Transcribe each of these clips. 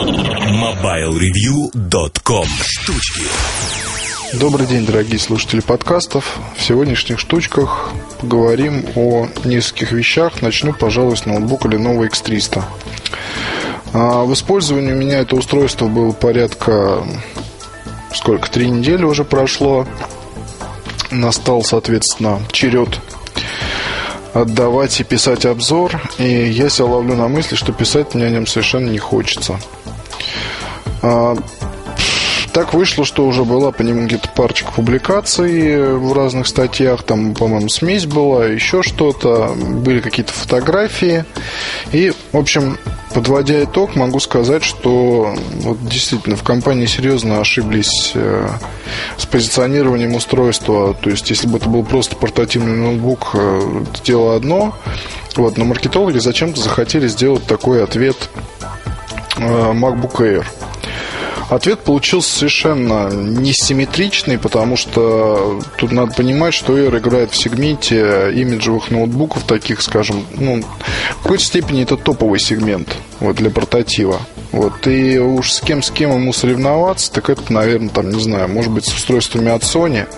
MobileReview.com Штучки Добрый день, дорогие слушатели подкастов. В сегодняшних штучках поговорим о нескольких вещах. Начну, пожалуй, с ноутбука Lenovo X300. А, в использовании у меня это устройство было порядка... Сколько? Три недели уже прошло. Настал, соответственно, черед отдавать и писать обзор. И я себя ловлю на мысли, что писать мне о нем совершенно не хочется. А, так вышло, что уже была по нему где-то парочка публикаций в разных статьях. Там, по-моему, смесь была, еще что-то. Были какие-то фотографии. И, в общем, подводя итог, могу сказать, что вот действительно в компании серьезно ошиблись э, с позиционированием устройства. То есть, если бы это был просто портативный ноутбук, э, дело одно. Вот, но маркетологи зачем-то захотели сделать такой ответ э, MacBook Air – Ответ получился совершенно несимметричный, потому что тут надо понимать, что Air играет в сегменте имиджевых ноутбуков, таких, скажем, ну, в какой-то степени это топовый сегмент вот, для портатива. Вот, и уж с кем с кем ему соревноваться, так это, наверное, там, не знаю, может быть, с устройствами от Sony,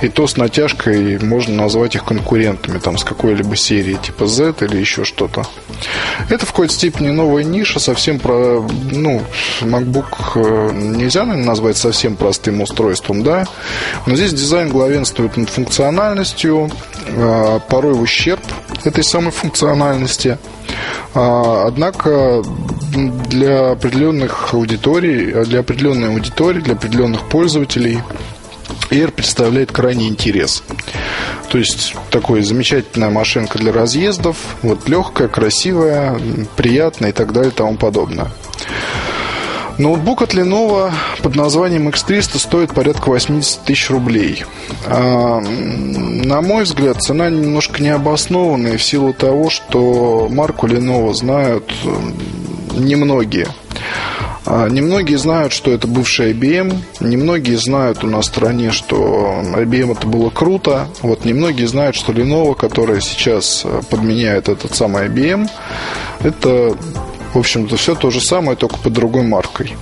и то с натяжкой можно назвать их конкурентами, там, с какой-либо серии, типа Z или еще что-то. Это в какой-то степени новая ниша, совсем про, ну, MacBook э, нельзя, наверное, назвать совсем простым устройством, да, но здесь дизайн главенствует над функциональностью, э, порой в ущерб этой самой функциональности. А, однако для определенных аудиторий, для определенной аудитории, для определенных пользователей Air представляет крайний интерес. То есть такой замечательная машинка для разъездов, вот легкая, красивая, приятная и так далее и тому подобное. Ноутбук от Lenovo под названием X300 стоит порядка 80 тысяч рублей. А, на мой взгляд, цена немножко необоснованная в силу того, что марку Lenovo знают немногие. А, немногие знают, что это бывший IBM. Немногие знают у нас в стране, что IBM это было круто. Вот немногие знают, что Lenovo, которая сейчас подменяет этот самый IBM, это в общем-то, все то же самое, только под другой маркой.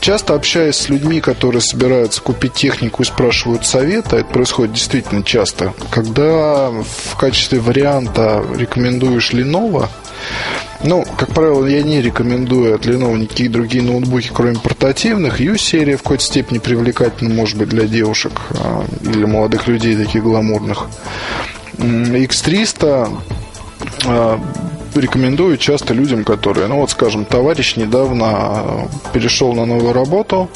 Часто общаясь с людьми, которые собираются купить технику и спрашивают совета, это происходит действительно часто, когда в качестве варианта рекомендуешь Lenovo, ну, как правило, я не рекомендую от Lenovo никакие другие ноутбуки, кроме портативных. U-серия в какой-то степени привлекательна, может быть, для девушек а, или молодых людей таких гламурных. X300 рекомендую часто людям, которые, ну вот, скажем, товарищ недавно перешел на новую работу,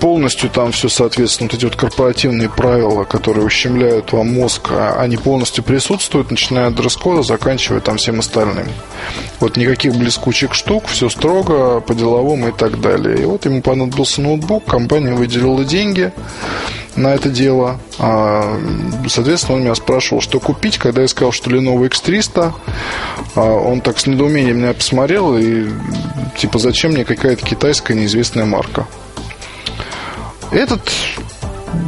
полностью там все, соответственно, вот эти вот корпоративные правила, которые ущемляют вам мозг, а они полностью присутствуют, начиная от дресс-кода, заканчивая там всем остальным. Вот никаких блескучих штук, все строго, по-деловому и так далее. И вот ему понадобился ноутбук, компания выделила деньги на это дело. А, соответственно, он меня спрашивал, что купить, когда я сказал, что Lenovo X300. А, он так с недоумением меня посмотрел и типа, зачем мне какая-то китайская неизвестная марка? Этот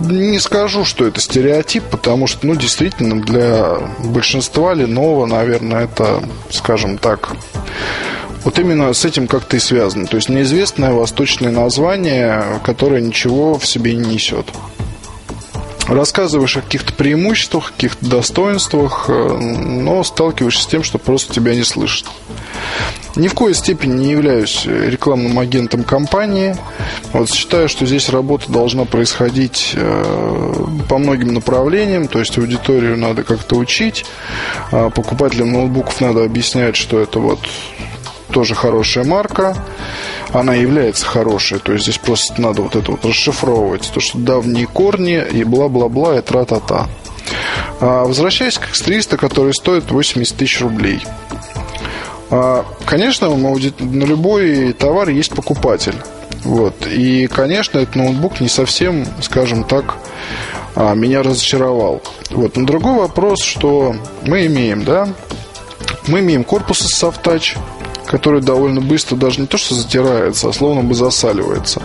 не скажу, что это стереотип, потому что, ну, действительно, для большинства Lenovo, наверное, это, скажем так, вот именно с этим как-то и связано. То есть неизвестное восточное название, которое ничего в себе не несет рассказываешь о каких-то преимуществах, каких-то достоинствах, э, но сталкиваешься с тем, что просто тебя не слышат. Ни в коей степени не являюсь рекламным агентом компании. Вот считаю, что здесь работа должна происходить э, по многим направлениям. То есть аудиторию надо как-то учить. А покупателям ноутбуков надо объяснять, что это вот тоже хорошая марка она является хорошей. То есть здесь просто надо вот это вот расшифровывать. То, что давние корни и бла-бла-бла и тра-та-та. А, возвращаясь к X300, который стоит 80 тысяч рублей. А, конечно, на любой товар есть покупатель. Вот. И, конечно, этот ноутбук не совсем, скажем так, а, меня разочаровал. Вот. Но другой вопрос, что мы имеем, да? Мы имеем корпус из Touch, который довольно быстро даже не то что затирается, а словно бы засаливается.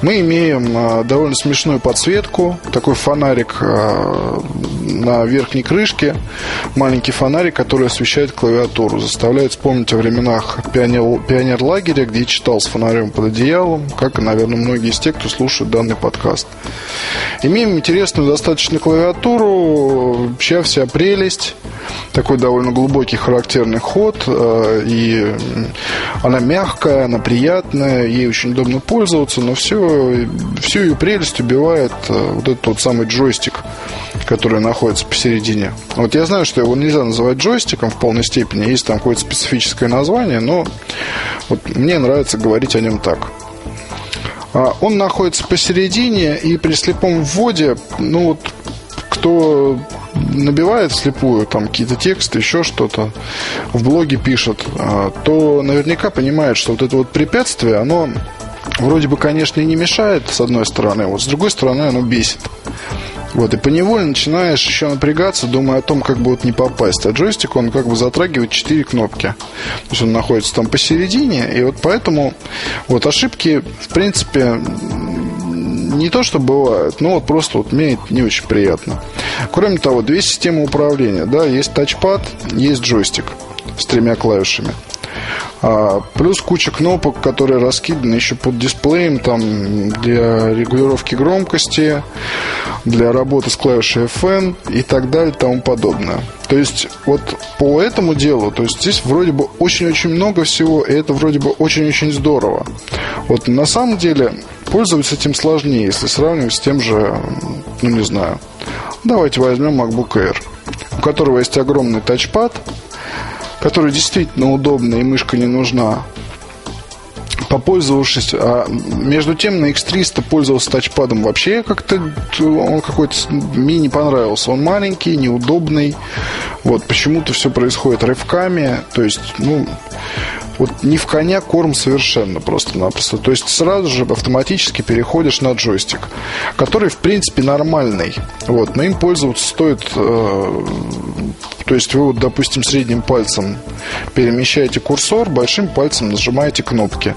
Мы имеем а, довольно смешную подсветку, такой фонарик, а, на верхней крышке маленький фонарик, который освещает клавиатуру. Заставляет вспомнить о временах пионер, пионер-лагеря, где я читал с фонарем под одеялом, как, наверное, многие из тех, кто слушает данный подкаст. Имеем интересную достаточно клавиатуру, вся вся прелесть такой довольно глубокий характерный ход, э, и она мягкая, она приятная, ей очень удобно пользоваться, но все, всю ее прелесть убивает э, вот этот вот самый джойстик, который находится посередине. Вот я знаю, что его нельзя называть джойстиком в полной степени, есть там какое-то специфическое название, но вот мне нравится говорить о нем так. А, он находится посередине, и при слепом вводе, ну вот, кто набивает вслепую там какие-то тексты, еще что-то, в блоге пишет, а, то наверняка понимает, что вот это вот препятствие, оно вроде бы, конечно, и не мешает, с одной стороны, вот с другой стороны оно бесит. Вот, и поневоле начинаешь еще напрягаться, думая о том, как вот не попасть. А джойстик, он как бы затрагивает четыре кнопки. То есть он находится там посередине, и вот поэтому вот ошибки, в принципе, не то, что бывают, но вот просто вот мне не очень приятно. Кроме того, две системы управления. Да, есть тачпад, есть джойстик с тремя клавишами. А, плюс куча кнопок, которые раскиданы еще под дисплеем, там для регулировки громкости, для работы с клавишей FN и так далее и тому подобное. То есть вот по этому делу, то есть здесь вроде бы очень-очень много всего, и это вроде бы очень-очень здорово. Вот на самом деле пользоваться этим сложнее, если сравнивать с тем же, ну не знаю, давайте возьмем MacBook Air, у которого есть огромный тачпад, который действительно удобный и мышка не нужна. Попользовавшись, а между тем на X300 пользовался тачпадом вообще как-то он какой-то мне не понравился. Он маленький, неудобный. Вот почему-то все происходит рывками. То есть, ну, вот не в коня корм совершенно просто-напросто. То есть сразу же автоматически переходишь на джойстик, который в принципе нормальный. Вот, но им пользоваться стоит э, то есть вы, вот, допустим, средним пальцем перемещаете курсор, большим пальцем нажимаете кнопки.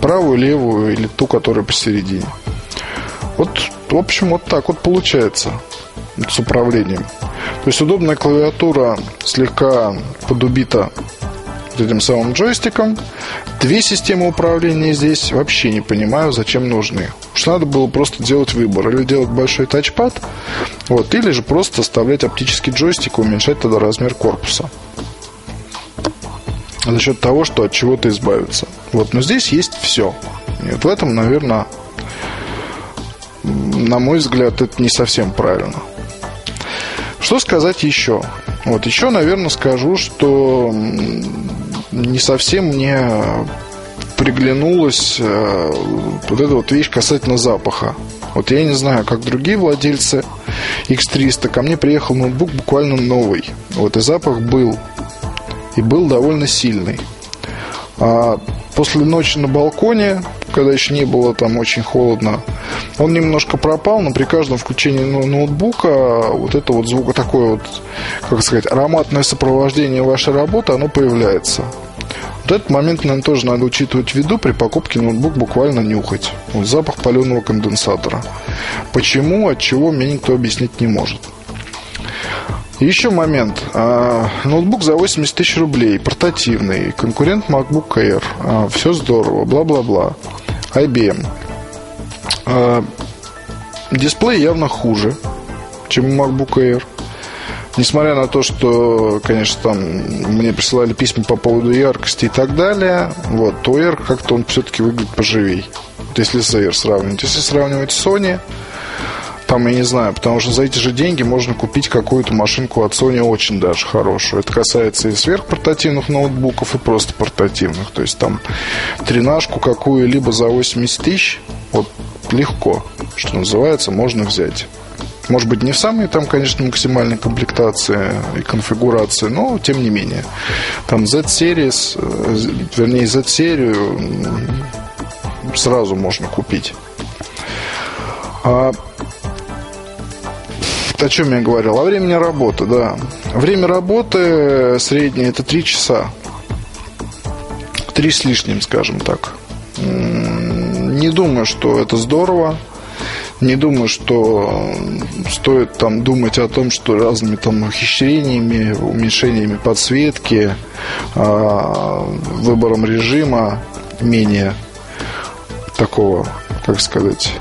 Правую, левую или ту, которая посередине. Вот, в общем, вот так вот получается с управлением. То есть удобная клавиатура слегка подубита этим самым джойстиком. Две системы управления здесь вообще не понимаю, зачем нужны. Уж надо было просто делать выбор. Или делать большой тачпад, вот, или же просто оставлять оптический джойстик и уменьшать тогда размер корпуса. За счет того, что от чего-то избавиться. Вот, но здесь есть все. И вот в этом, наверное, на мой взгляд, это не совсем правильно. Что сказать еще? Вот еще, наверное, скажу, что не совсем мне приглянулась э, вот эта вот вещь касательно запаха. Вот я не знаю, как другие владельцы X300, ко мне приехал ноутбук буквально новый. Вот и запах был. И был довольно сильный. А после ночи на балконе, когда еще не было там очень холодно, он немножко пропал, но при каждом включении ноутбука вот это вот звук, такое вот, как сказать, ароматное сопровождение вашей работы, оно появляется. Вот этот момент, наверное, тоже надо учитывать в виду при покупке ноутбук буквально нюхать. Вот запах паленого конденсатора. Почему, от чего, мне никто объяснить не может. Еще момент. А, ноутбук за 80 тысяч рублей, портативный, конкурент MacBook Air. А, все здорово, бла-бла-бла. IBM. А, дисплей явно хуже, чем у MacBook Air. Несмотря на то, что, конечно, там мне присылали письма по поводу яркости и так далее, вот, то Air как-то он все-таки выглядит поживей. Если с Air сравнивать. Если сравнивать с Sony, там, я не знаю, потому что за эти же деньги можно купить какую-то машинку от Sony очень даже хорошую. Это касается и сверхпортативных ноутбуков, и просто портативных. То есть там тренажку какую-либо за 80 тысяч, вот легко, что называется, можно взять. Может быть, не в самой там, конечно, максимальной комплектации и конфигурации, но тем не менее. Там Z-Series, э, вернее, Z-серию сразу можно купить. А, о чем я говорил? О времени работы, да. Время работы среднее это 3 часа. Три с лишним, скажем так. Не думаю, что это здорово. Не думаю, что стоит там думать о том, что разными там ухищрениями, уменьшениями подсветки, а, выбором режима менее такого, как сказать,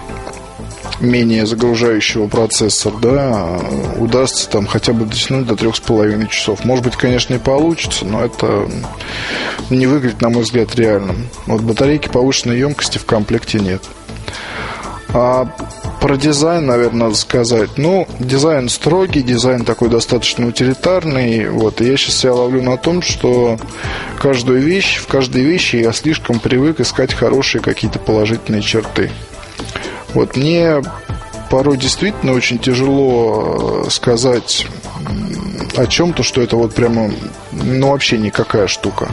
менее загружающего процессор, да, удастся там хотя бы дотянуть до трех с половиной часов. Может быть, конечно, и получится, но это не выглядит, на мой взгляд, реальным. Вот батарейки повышенной емкости в комплекте нет. А про дизайн, наверное, сказать. Ну, дизайн строгий, дизайн такой достаточно утилитарный. Вот. И я сейчас себя ловлю на том, что каждую вещь, в каждой вещи я слишком привык искать хорошие какие-то положительные черты. Вот мне порой действительно очень тяжело э, сказать о чем-то, что это вот прямо, ну, вообще никакая штука.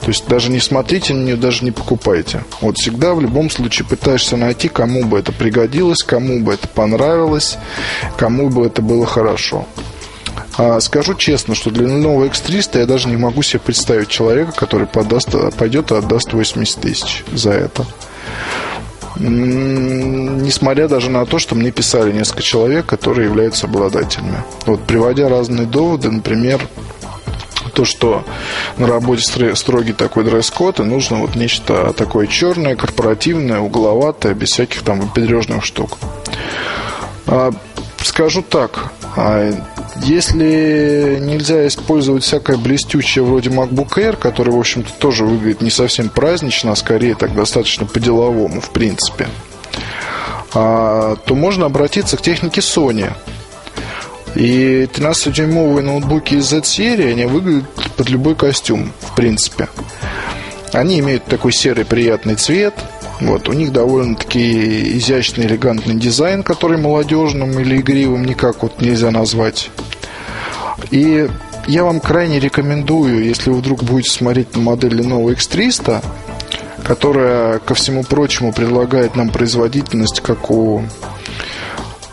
То есть даже не смотрите на нее, даже не покупайте. Вот всегда в любом случае пытаешься найти, кому бы это пригодилось, кому бы это понравилось, кому бы это было хорошо. А скажу честно, что для нового X300 я даже не могу себе представить человека, который подаст, пойдет и отдаст 80 тысяч за это несмотря даже на то, что мне писали несколько человек, которые являются обладателями. Вот приводя разные доводы, например, то, что на работе строгий такой дресс-код, и нужно вот нечто такое черное, корпоративное, угловатое, без всяких там выпендрежных штук. А, скажу так, а, если нельзя использовать всякое блестючее вроде MacBook Air, который, в общем-то, тоже выглядит не совсем празднично, а скорее так достаточно по-деловому, в принципе, а, то можно обратиться к технике Sony. И 13-дюймовые ноутбуки из Z-серии, они выглядят под любой костюм, в принципе. Они имеют такой серый приятный цвет – вот, у них довольно-таки изящный, элегантный дизайн, который молодежным или игривым никак вот нельзя назвать. И я вам крайне рекомендую, если вы вдруг будете смотреть на модель Lenovo X300, которая, ко всему прочему, предлагает нам производительность, как у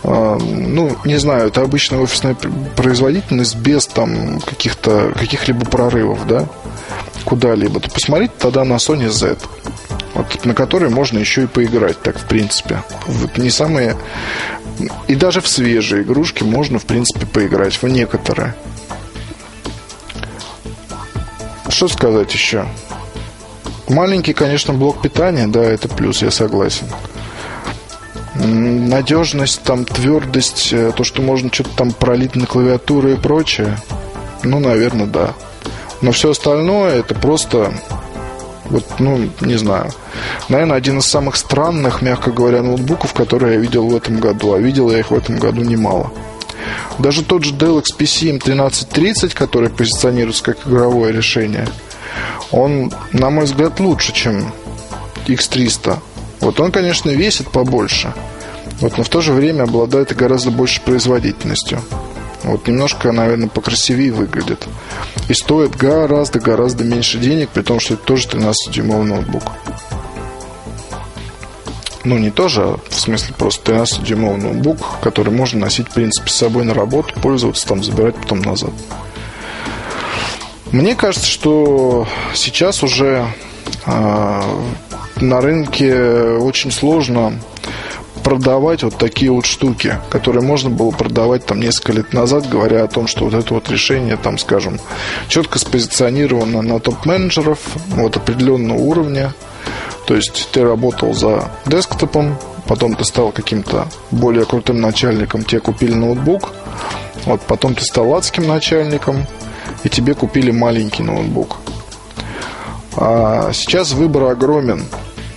ну, не знаю, это обычная офисная производительность без там каких-то каких-либо прорывов, да, куда-либо, то посмотрите тогда на Sony Z вот, на которые можно еще и поиграть, так, в принципе. Вот не самые... И даже в свежие игрушки можно, в принципе, поиграть, в некоторые. Что сказать еще? Маленький, конечно, блок питания, да, это плюс, я согласен. Надежность, там, твердость, э, то, что можно что-то там пролить на клавиатуру и прочее, ну, наверное, да. Но все остальное это просто вот, ну, не знаю. Наверное, один из самых странных, мягко говоря, ноутбуков, которые я видел в этом году. А видел я их в этом году немало. Даже тот же Dell XPC M1330, который позиционируется как игровое решение, он, на мой взгляд, лучше, чем X300. Вот он, конечно, весит побольше, вот, но в то же время обладает гораздо большей производительностью. Вот немножко, наверное, покрасивее выглядит. И стоит гораздо-гораздо меньше денег, при том, что это тоже 13-дюймовый ноутбук. Ну, не тоже, а в смысле просто 13-дюймовый ноутбук, который можно носить, в принципе, с собой на работу, пользоваться, там, забирать потом назад. Мне кажется, что сейчас уже э, на рынке очень сложно продавать вот такие вот штуки, которые можно было продавать там несколько лет назад, говоря о том, что вот это вот решение, там, скажем, четко спозиционировано на топ-менеджеров вот определенного уровня. То есть ты работал за десктопом, потом ты стал каким-то более крутым начальником, тебе купили ноутбук, вот потом ты стал адским начальником, и тебе купили маленький ноутбук. А сейчас выбор огромен.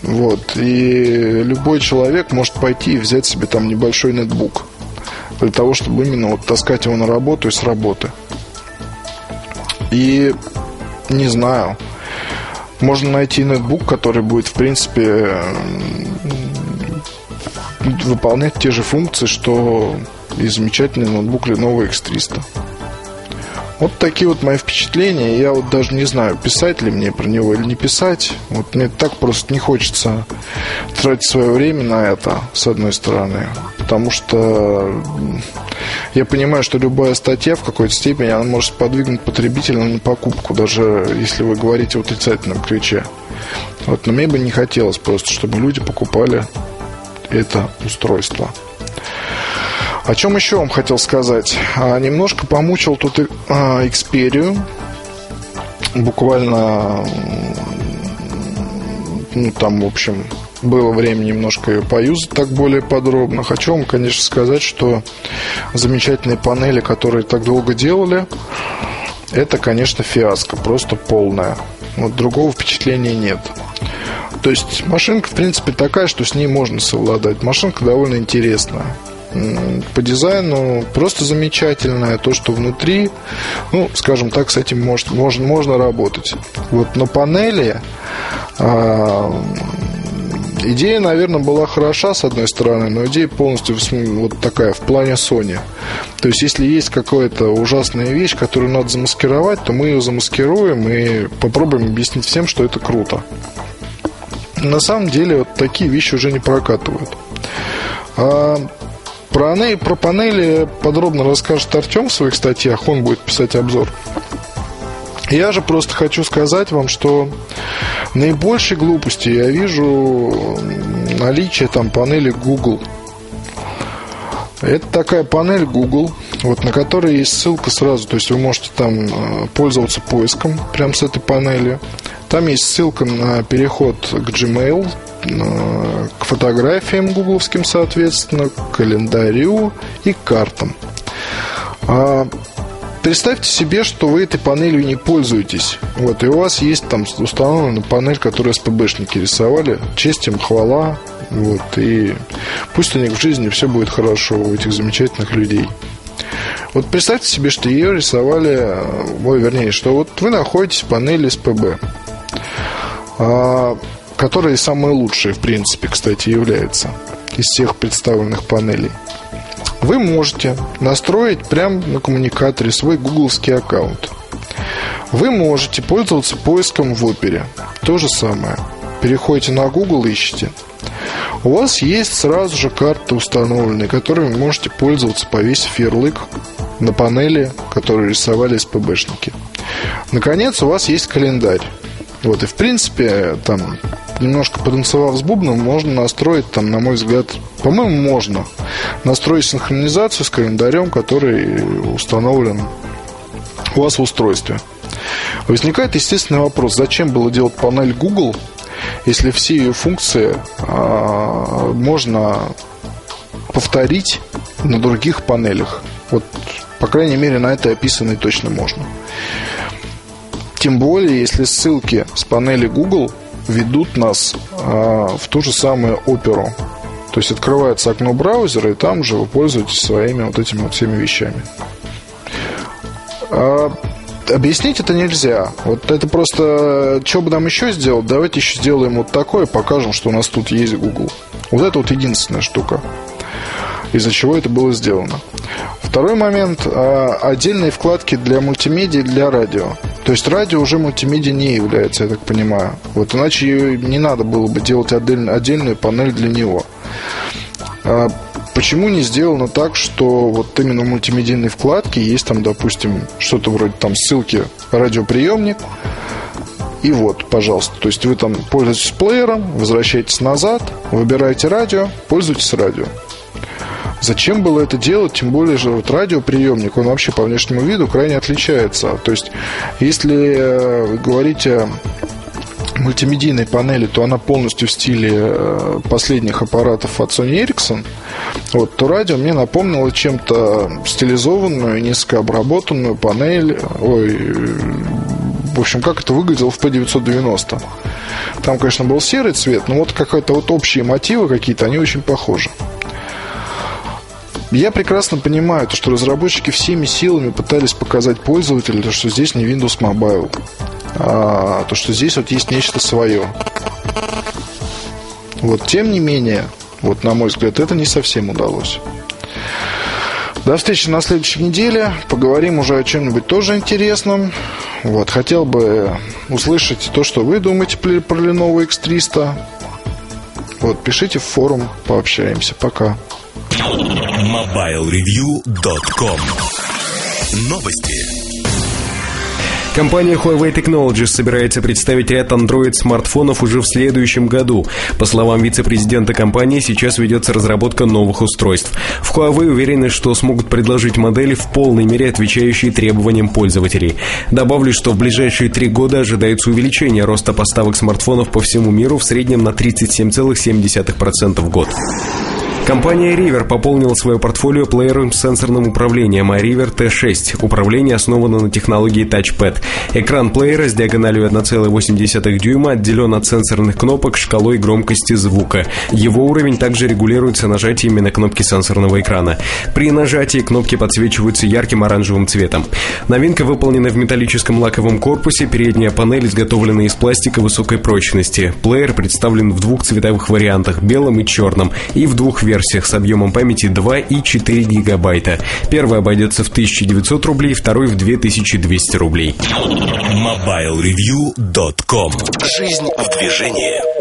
Вот. И любой человек может пойти и взять себе там небольшой нетбук для того, чтобы именно вот таскать его на работу и с работы. И не знаю, можно найти нетбук, который будет, в принципе, выполнять те же функции, что и замечательный ноутбук Lenovo X300. Вот такие вот мои впечатления. Я вот даже не знаю, писать ли мне про него или не писать. Вот мне так просто не хочется тратить свое время на это, с одной стороны. Потому что я понимаю, что любая статья в какой-то степени она может подвигнуть потребителя на покупку, даже если вы говорите в отрицательном ключе. Вот, но мне бы не хотелось просто, чтобы люди покупали это устройство. О чем еще вам хотел сказать? А, немножко помучил тут а, Xperia. Буквально, ну, там, в общем, было время немножко ее поюзать так более подробно. Хочу вам, конечно, сказать, что замечательные панели, которые так долго делали, это, конечно, фиаско, просто полная. Вот другого впечатления нет. То есть машинка, в принципе, такая, что с ней можно совладать. Машинка довольно интересная. По дизайну просто замечательная. То, что внутри, ну, скажем так, с этим может, можно, можно работать. Вот на панели а, Идея, наверное, была хороша с одной стороны, но идея полностью вот такая в плане Sony. То есть, если есть какая-то ужасная вещь, которую надо замаскировать, то мы ее замаскируем и попробуем объяснить всем, что это круто. На самом деле, вот такие вещи уже не прокатывают. А про, про панели подробно расскажет Артем в своих статьях, он будет писать обзор. Я же просто хочу сказать вам, что наибольшей глупости я вижу наличие там панели Google. Это такая панель Google, вот на которой есть ссылка сразу, то есть вы можете там э, пользоваться поиском прямо с этой панели. Там есть ссылка на переход к Gmail, к фотографиям гугловским, соответственно, к календарю и картам. А Представьте себе, что вы этой панелью не пользуетесь. Вот, и у вас есть там установлена панель, которую СПБшники рисовали. Честь им, хвала. Вот, и пусть у них в жизни все будет хорошо у этих замечательных людей. Вот представьте себе, что ее рисовали, э, ой, вернее, что вот вы находитесь в панели СПБ, которая самая лучшая, в принципе, кстати, является из всех представленных панелей вы можете настроить прямо на коммуникаторе свой гугловский аккаунт. Вы можете пользоваться поиском в опере. То же самое. Переходите на Google, ищите. У вас есть сразу же карты установленные, которыми вы можете пользоваться, повесив ярлык на панели, которые рисовали СПБшники. Наконец, у вас есть календарь. Вот, и в принципе, там, немножко потанцевав с бубном, можно настроить, там, на мой взгляд, по-моему, можно настроить синхронизацию с календарем, который установлен у вас в устройстве. Возникает естественный вопрос, зачем было делать панель Google, если все ее функции а, можно повторить на других панелях. Вот, по крайней мере, на этой описанной точно можно. Тем более, если ссылки с панели Google ведут нас э, в ту же самую оперу. То есть открывается окно браузера, и там же вы пользуетесь своими вот этими вот всеми вещами. А, объяснить это нельзя. Вот это просто, что бы нам еще сделать, давайте еще сделаем вот такое, покажем, что у нас тут есть Google. Вот это вот единственная штука, из-за чего это было сделано. Второй момент а, отдельные вкладки для мультимедиа для радио. То есть радио уже мультимедиа не является, я так понимаю. Вот иначе не надо было бы делать отдельную, отдельную панель для него. А почему не сделано так, что вот именно в мультимедийной вкладке есть там, допустим, что-то вроде там ссылки радиоприемник, и вот, пожалуйста, то есть вы там пользуетесь плеером, возвращаетесь назад, выбираете радио, пользуйтесь радио. Зачем было это делать? Тем более же вот радиоприемник, он вообще по внешнему виду крайне отличается. То есть, если э, вы говорите мультимедийной панели, то она полностью в стиле э, последних аппаратов от Sony Ericsson. Вот, то радио мне напомнило чем-то стилизованную, несколько обработанную панель. Ой, в общем, как это выглядело в P990. Там, конечно, был серый цвет, но вот какие-то вот общие мотивы какие-то, они очень похожи. Я прекрасно понимаю, то, что разработчики всеми силами пытались показать пользователю, то, что здесь не Windows Mobile, а то, что здесь вот есть нечто свое. Вот, тем не менее, вот на мой взгляд, это не совсем удалось. До встречи на следующей неделе. Поговорим уже о чем-нибудь тоже интересном. Вот, хотел бы услышать то, что вы думаете про Lenovo X300. Вот, пишите в форум, пообщаемся. Пока. MobileReview.com Новости. Компания Huawei Technologies собирается представить ряд Android-смартфонов уже в следующем году. По словам вице-президента компании, сейчас ведется разработка новых устройств. В Huawei уверены, что смогут предложить модели в полной мере отвечающие требованиям пользователей. Добавлю, что в ближайшие три года ожидается увеличение роста поставок смартфонов по всему миру в среднем на 37,7% в год. Компания River пополнила свое портфолио плеером с сенсорным управлением, а River T6. Управление основано на технологии Touchpad. Экран плеера с диагональю 1,8 дюйма отделен от сенсорных кнопок шкалой громкости звука. Его уровень также регулируется нажатиями на кнопки сенсорного экрана. При нажатии кнопки подсвечиваются ярким оранжевым цветом. Новинка выполнена в металлическом лаковом корпусе, передняя панель изготовлена из пластика высокой прочности. Плеер представлен в двух цветовых вариантах – белом и черном, и в двух версиях версиях с объемом памяти 2 и 4 гигабайта. Первый обойдется в 1900 рублей, второй в 2200 рублей. MobileReview.com Жизнь в движении.